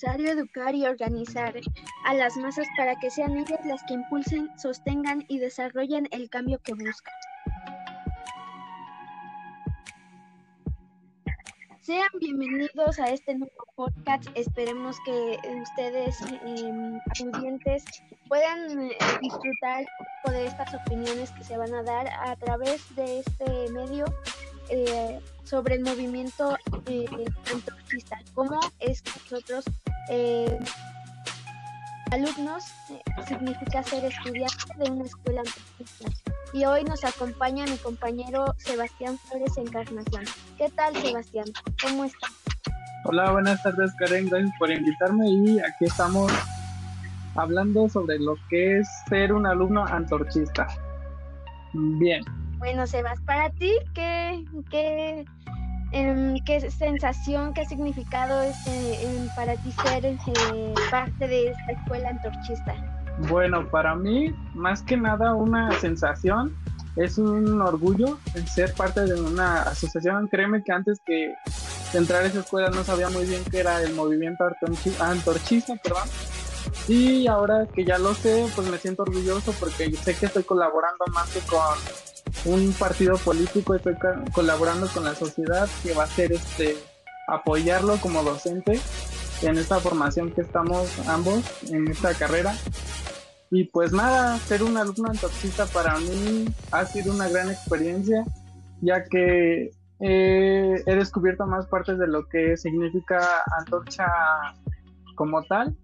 necesario educar y organizar a las masas para que sean ellas las que impulsen, sostengan y desarrollen el cambio que buscan. Sean bienvenidos a este nuevo podcast. Esperemos que ustedes, eh, puedan eh, disfrutar de estas opiniones que se van a dar a través de este medio eh, sobre el movimiento eh, antorchista. ¿Cómo es que nosotros, eh, alumnos, significa ser estudiantes de una escuela antorchista? y hoy nos acompaña mi compañero Sebastián Flores Encarnación. ¿Qué tal, Sebastián? ¿Cómo estás? Hola, buenas tardes, Karen. Gracias por invitarme y aquí estamos hablando sobre lo que es ser un alumno antorchista. Bien. Bueno, Sebas, para ti, ¿qué, qué, qué sensación, qué significado es eh, para ti ser eh, parte de esta escuela antorchista? Bueno, para mí, más que nada, una sensación es un orgullo ser parte de una asociación. Créeme que antes que entrar a esa escuela no sabía muy bien qué era el movimiento antorchista, perdón. Y ahora que ya lo sé, pues me siento orgulloso porque sé que estoy colaborando más que con un partido político, estoy colaborando con la sociedad que va a ser este apoyarlo como docente en esta formación que estamos ambos en esta carrera y pues nada, ser un alumno antorchista para mí ha sido una gran experiencia, ya que he descubierto más partes de lo que significa antorcha como tal,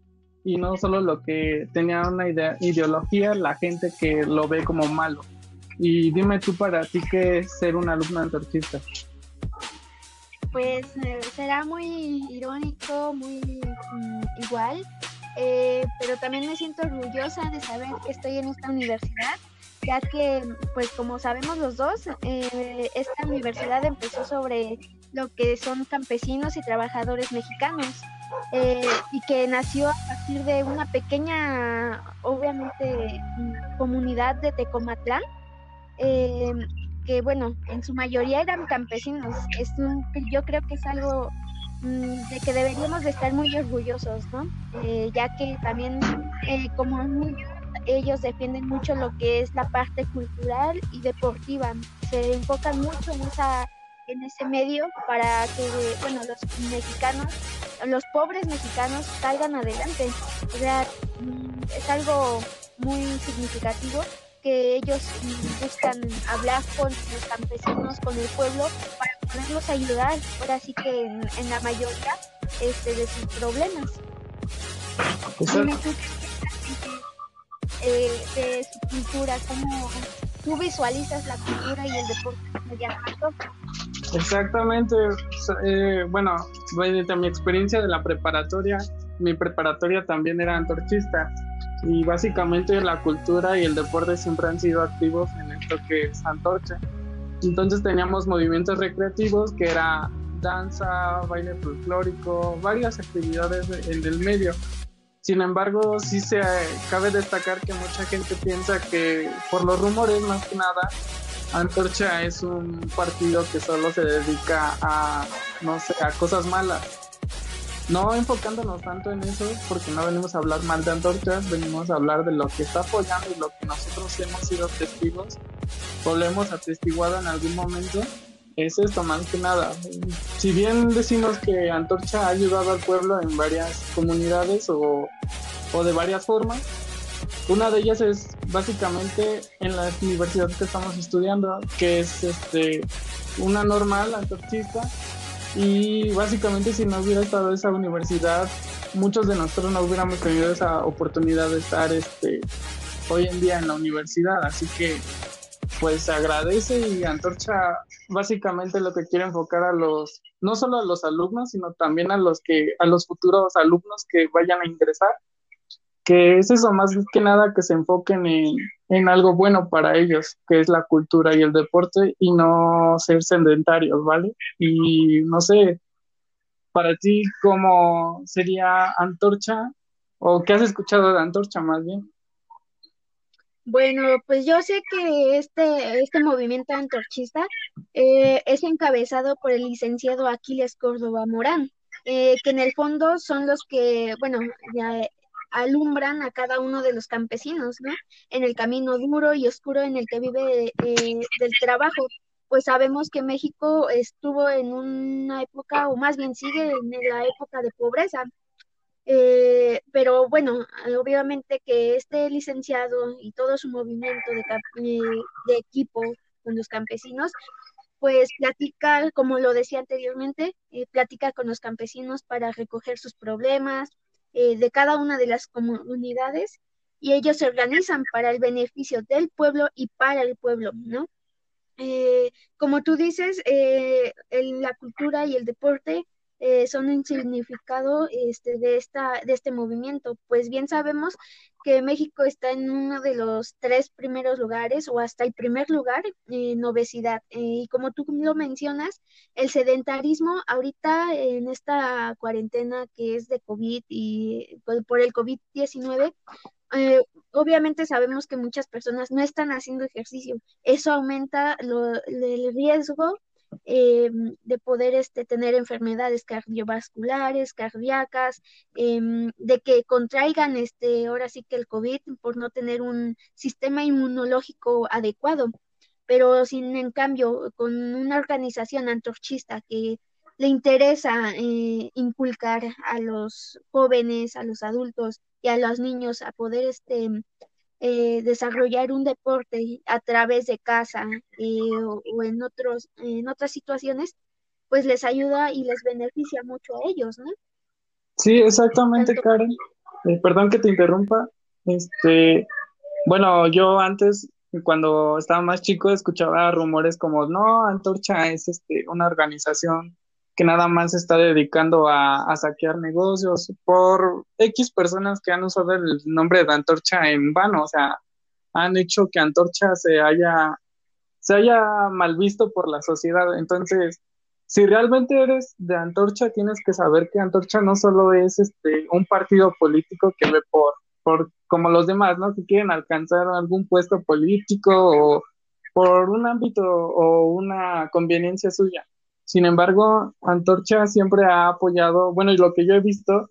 y no solo lo que tenía una idea, ideología la gente que lo ve como malo. Y dime tú para ti qué es ser un alumno antorchista. Pues eh, será muy irónico, muy mm, igual, eh, pero también me siento orgullosa de saber que estoy en esta universidad, ya que, pues como sabemos los dos, eh, esta universidad empezó sobre lo que son campesinos y trabajadores mexicanos. Eh, y que nació a partir de una pequeña, obviamente, comunidad de Tecomatlán, que bueno, en su mayoría eran campesinos. Es yo creo que es algo Mm, de que deberíamos de estar muy orgullosos, ¿no? Eh, ya que también eh, como ellos defienden mucho lo que es la parte cultural y deportiva, se enfocan mucho en esa en ese medio para que bueno los mexicanos los pobres mexicanos salgan adelante o sea mm, es algo muy significativo que ellos buscan hablar con los campesinos, con el pueblo, para poderlos ayudar, ahora sí que en, la mayoría este, de sus problemas. Eh, de su cultura, cómo tú visualizas la cultura y el deporte mediante Exactamente, eh, bueno, desde mi experiencia de la preparatoria, mi preparatoria también era antorchista y básicamente la cultura y el deporte siempre han sido activos en esto que es Antorcha. Entonces teníamos movimientos recreativos que era danza, baile folclórico, varias actividades en el medio. Sin embargo, sí se cabe destacar que mucha gente piensa que por los rumores más que nada Antorcha es un partido que solo se dedica a no sé, a cosas malas no enfocándonos tanto en eso, porque no venimos a hablar mal de antorchas, venimos a hablar de lo que está apoyando y lo que nosotros hemos sido testigos o lo hemos atestiguado en algún momento, es esto más que nada. Si bien decimos que Antorcha ha ayudado al pueblo en varias comunidades o, o de varias formas, una de ellas es básicamente en la universidad que estamos estudiando, que es este una normal antorchista y básicamente si no hubiera estado esa universidad, muchos de nosotros no hubiéramos tenido esa oportunidad de estar este, hoy en día en la universidad. Así que pues agradece y Antorcha básicamente lo que quiere enfocar a los, no solo a los alumnos, sino también a los que, a los futuros alumnos que vayan a ingresar, que es eso más que nada que se enfoquen en, en algo bueno para ellos, que es la cultura y el deporte, y no ser sedentarios, ¿vale? Y no sé, para ti, ¿cómo sería Antorcha? ¿O qué has escuchado de Antorcha más bien? Bueno, pues yo sé que este, este movimiento antorchista eh, es encabezado por el licenciado Aquiles Córdoba Morán. eh, que en el fondo son los que, bueno, ya alumbran a cada uno de los campesinos, ¿no? En el camino duro y oscuro en el que vive eh, del trabajo. Pues sabemos que México estuvo en una época, o más bien sigue en la época de pobreza. Eh, pero bueno, obviamente que este licenciado y todo su movimiento de, eh, de equipo con los campesinos, pues platica, como lo decía anteriormente, platica con los campesinos para recoger sus problemas, eh, de cada una de las comunidades y ellos se organizan para el beneficio del pueblo y para el pueblo, ¿no? Eh, como tú dices, eh, la cultura y el deporte eh, son un significado este, de, esta, de este movimiento. Pues bien sabemos que México está en uno de los tres primeros lugares o hasta el primer lugar en obesidad. Eh, y como tú lo mencionas, el sedentarismo ahorita en esta cuarentena que es de COVID y por el COVID-19, eh, obviamente sabemos que muchas personas no están haciendo ejercicio. Eso aumenta lo, el riesgo eh, de poder este, tener enfermedades cardiovasculares, cardíacas, em, de que contraigan este, ahora sí que el COVID por no tener un sistema inmunológico adecuado. Pero sin en cambio, con una organización antorchista que le interesa eh, inculcar a los jóvenes, a los adultos y a los niños a poder este, eh, desarrollar un deporte a través de casa eh, o, en otros en otras situaciones pues les ayuda y les beneficia mucho a ellos no sí exactamente Karen. Eh, perdón que te interrumpa. Este bueno yo antes cuando estaba más chico escuchaba rumores como no Antorcha es este una organización que nada más se está dedicando a, saquear negocios por X personas que han usado el nombre de Antorcha en vano, o sea, han hecho que Antorcha se haya, se haya mal visto por la sociedad. Entonces, si realmente eres de Antorcha, tienes que saber que Antorcha no solo es este un partido político que ve por, por como los demás, ¿no? Que quieren alcanzar algún puesto político o por un ámbito o una conveniencia suya sin embargo, Antorcha siempre ha apoyado, bueno, y lo que yo he visto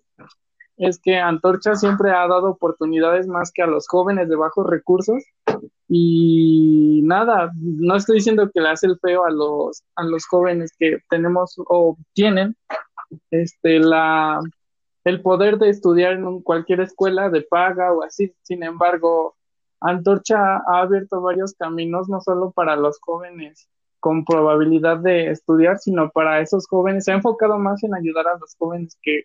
es que Antorcha siempre ha dado oportunidades más que a los jóvenes de bajos recursos y nada, no estoy diciendo que le hace el feo a los a los jóvenes que tenemos o tienen este la el poder de estudiar en cualquier escuela de paga o así. Sin embargo, Antorcha ha abierto varios caminos no solo para los jóvenes con probabilidad de estudiar, sino para esos jóvenes. Se ha enfocado más en ayudar a los jóvenes que,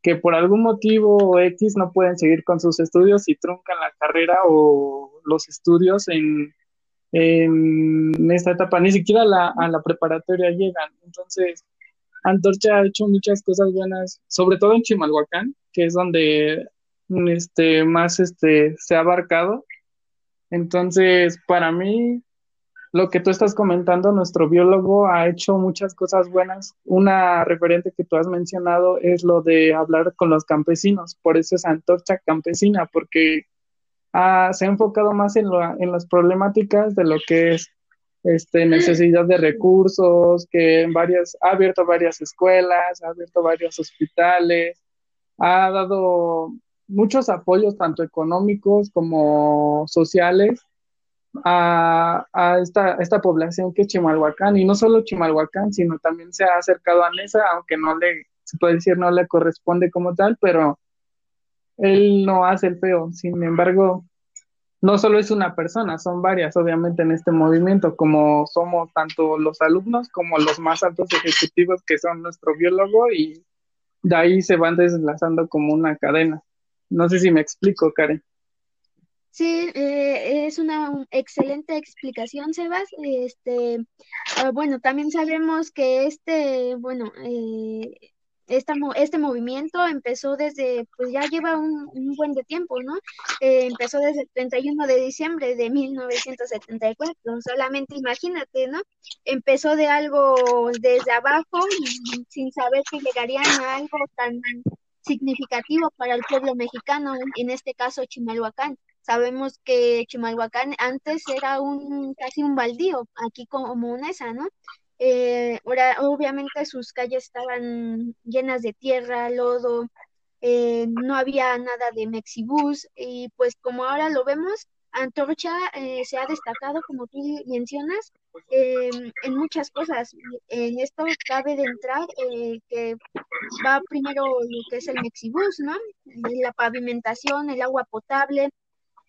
que por algún motivo X no pueden seguir con sus estudios y truncan la carrera o los estudios en, en esta etapa. Ni siquiera a la preparatoria llegan. Entonces, Antorcha ha hecho muchas cosas buenas, sobre todo en Chimalhuacán, que es donde este, más este, se ha abarcado. Entonces, para mí, lo que tú estás comentando, nuestro biólogo ha hecho muchas cosas buenas. Una referente que tú has mencionado es lo de hablar con los campesinos, por eso es antorcha campesina, porque se ha enfocado más en, en las problemáticas de lo que es este, necesidad de recursos, que en varias, ha abierto varias escuelas, ha abierto varios hospitales, ha dado muchos apoyos tanto económicos como sociales a, esta, esta población que es Chimalhuacán, y no solo Chimalhuacán, sino también se ha acercado a Nesa, aunque no le, se puede decir, no le corresponde como tal, pero él no hace el feo. Sin embargo, no solo es una persona, son varias, obviamente, en este movimiento, como somos tanto los alumnos como los más altos ejecutivos que son nuestro biólogo, y de ahí se van deslazando como una cadena. No sé si me explico, Karen. Sí, eh, es una excelente explicación, Sebas. Este, ah, bueno, también sabemos que este, bueno, eh, este movimiento empezó desde, pues ya lleva un, buen de tiempo, ¿no? Eh, empezó desde el 31 de diciembre de 1974, solamente imagínate, ¿no? Empezó de algo desde abajo y sin saber que llegarían a algo tan significativo para el pueblo mexicano, en este caso Chimalhuacán. Sabemos que Chimalhuacán antes era un casi un baldío, aquí como esa, ¿no? Eh, ahora, obviamente sus calles estaban llenas de tierra, lodo, eh, no había nada de Mexibus y pues como ahora lo vemos, Antorcha eh, se ha destacado, como tú mencionas, en muchas cosas. En esto cabe de entrar que va primero lo que es el Mexibus, ¿no? La pavimentación, el agua potable,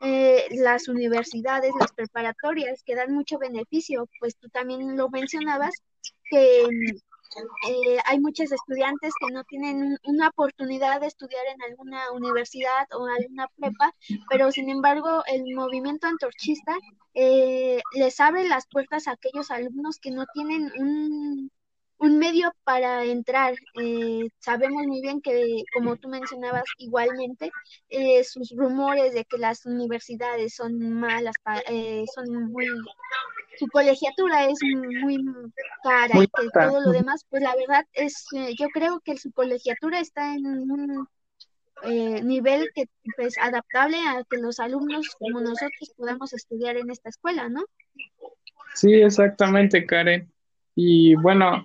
eh, las universidades, las preparatorias, que dan mucho beneficio, pues tú también lo mencionabas, que eh, hay muchos estudiantes que no tienen una oportunidad de estudiar en alguna universidad o alguna prepa, pero sin embargo el movimiento antorchista eh, les abre las puertas a aquellos alumnos que no tienen un un medio para entrar. Eh, sabemos muy bien que, como tú mencionabas igualmente, eh, sus rumores de que las universidades son malas, eh, son muy, su colegiatura es muy cara y que todo lo demás, pues la verdad es, yo creo que su colegiatura está en un nivel que pues adaptable a que los alumnos como nosotros podamos estudiar en esta escuela, ¿no? Sí, exactamente, Karen. Y bueno,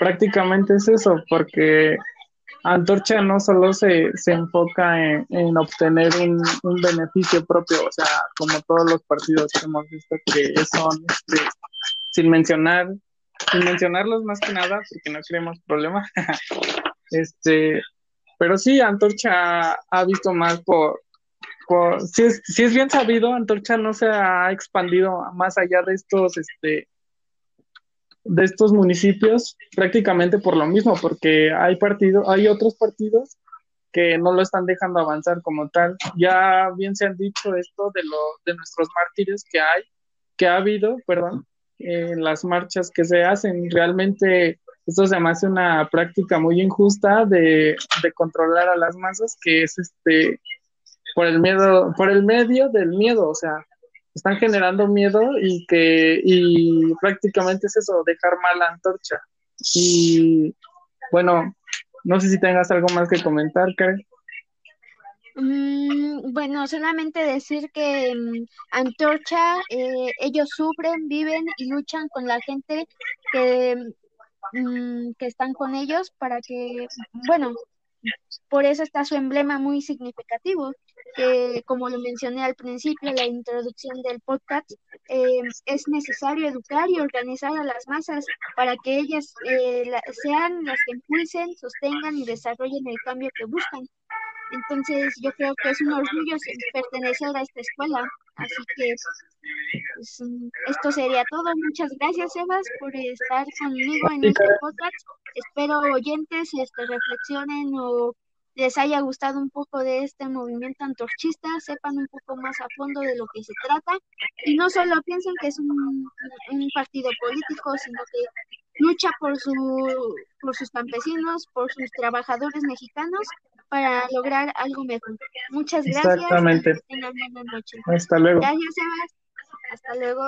prácticamente es eso, porque Antorcha no solo se, se enfoca en, obtener un, beneficio propio, o sea, como todos los partidos que hemos visto que son, este, sin mencionar, sin mencionarlos más que nada, porque no queremos problemas, este, pero sí, Antorcha ha visto más por, por si es, si es bien sabido, Antorcha no se ha expandido más allá de estos, este, de estos municipios prácticamente por lo mismo, porque hay partidos, hay otros partidos que no lo están dejando avanzar como tal. Ya bien se han dicho esto de lo de nuestros mártires que hay, que ha habido, perdón, en las marchas que se hacen. Realmente esto se hace una práctica muy injusta de, de controlar a las masas, que es este por el miedo, por el medio del miedo, o sea, están generando miedo y que y prácticamente es eso, dejar mal la antorcha. Y bueno, no sé si tengas algo más que comentar, Karen. Mm, bueno, solamente decir que mm, Antorcha, eh, ellos sufren, viven y luchan con la gente que, mm, que están con ellos para que, bueno, por eso está su emblema muy significativo, que como lo mencioné al principio, la introducción del podcast, eh, es necesario educar y organizar a las masas para que ellas eh, sean las que impulsen, sostengan y desarrollen el cambio que buscan. Entonces yo creo que es un orgullo pertenecer a esta escuela. Así que pues, esto sería todo. Muchas gracias, Evas, por estar conmigo en este podcast. Espero oyentes este, reflexionen o les haya gustado un poco de este movimiento antorchista, sepan un poco más a fondo de lo que se trata y no solo piensen que es un, un partido político, sino que lucha por, su, por sus campesinos, por sus trabajadores mexicanos para lograr algo mejor. Muchas gracias. Exactamente. Tengan buena noche. Hasta luego. Gracias, Sebas. Hasta luego.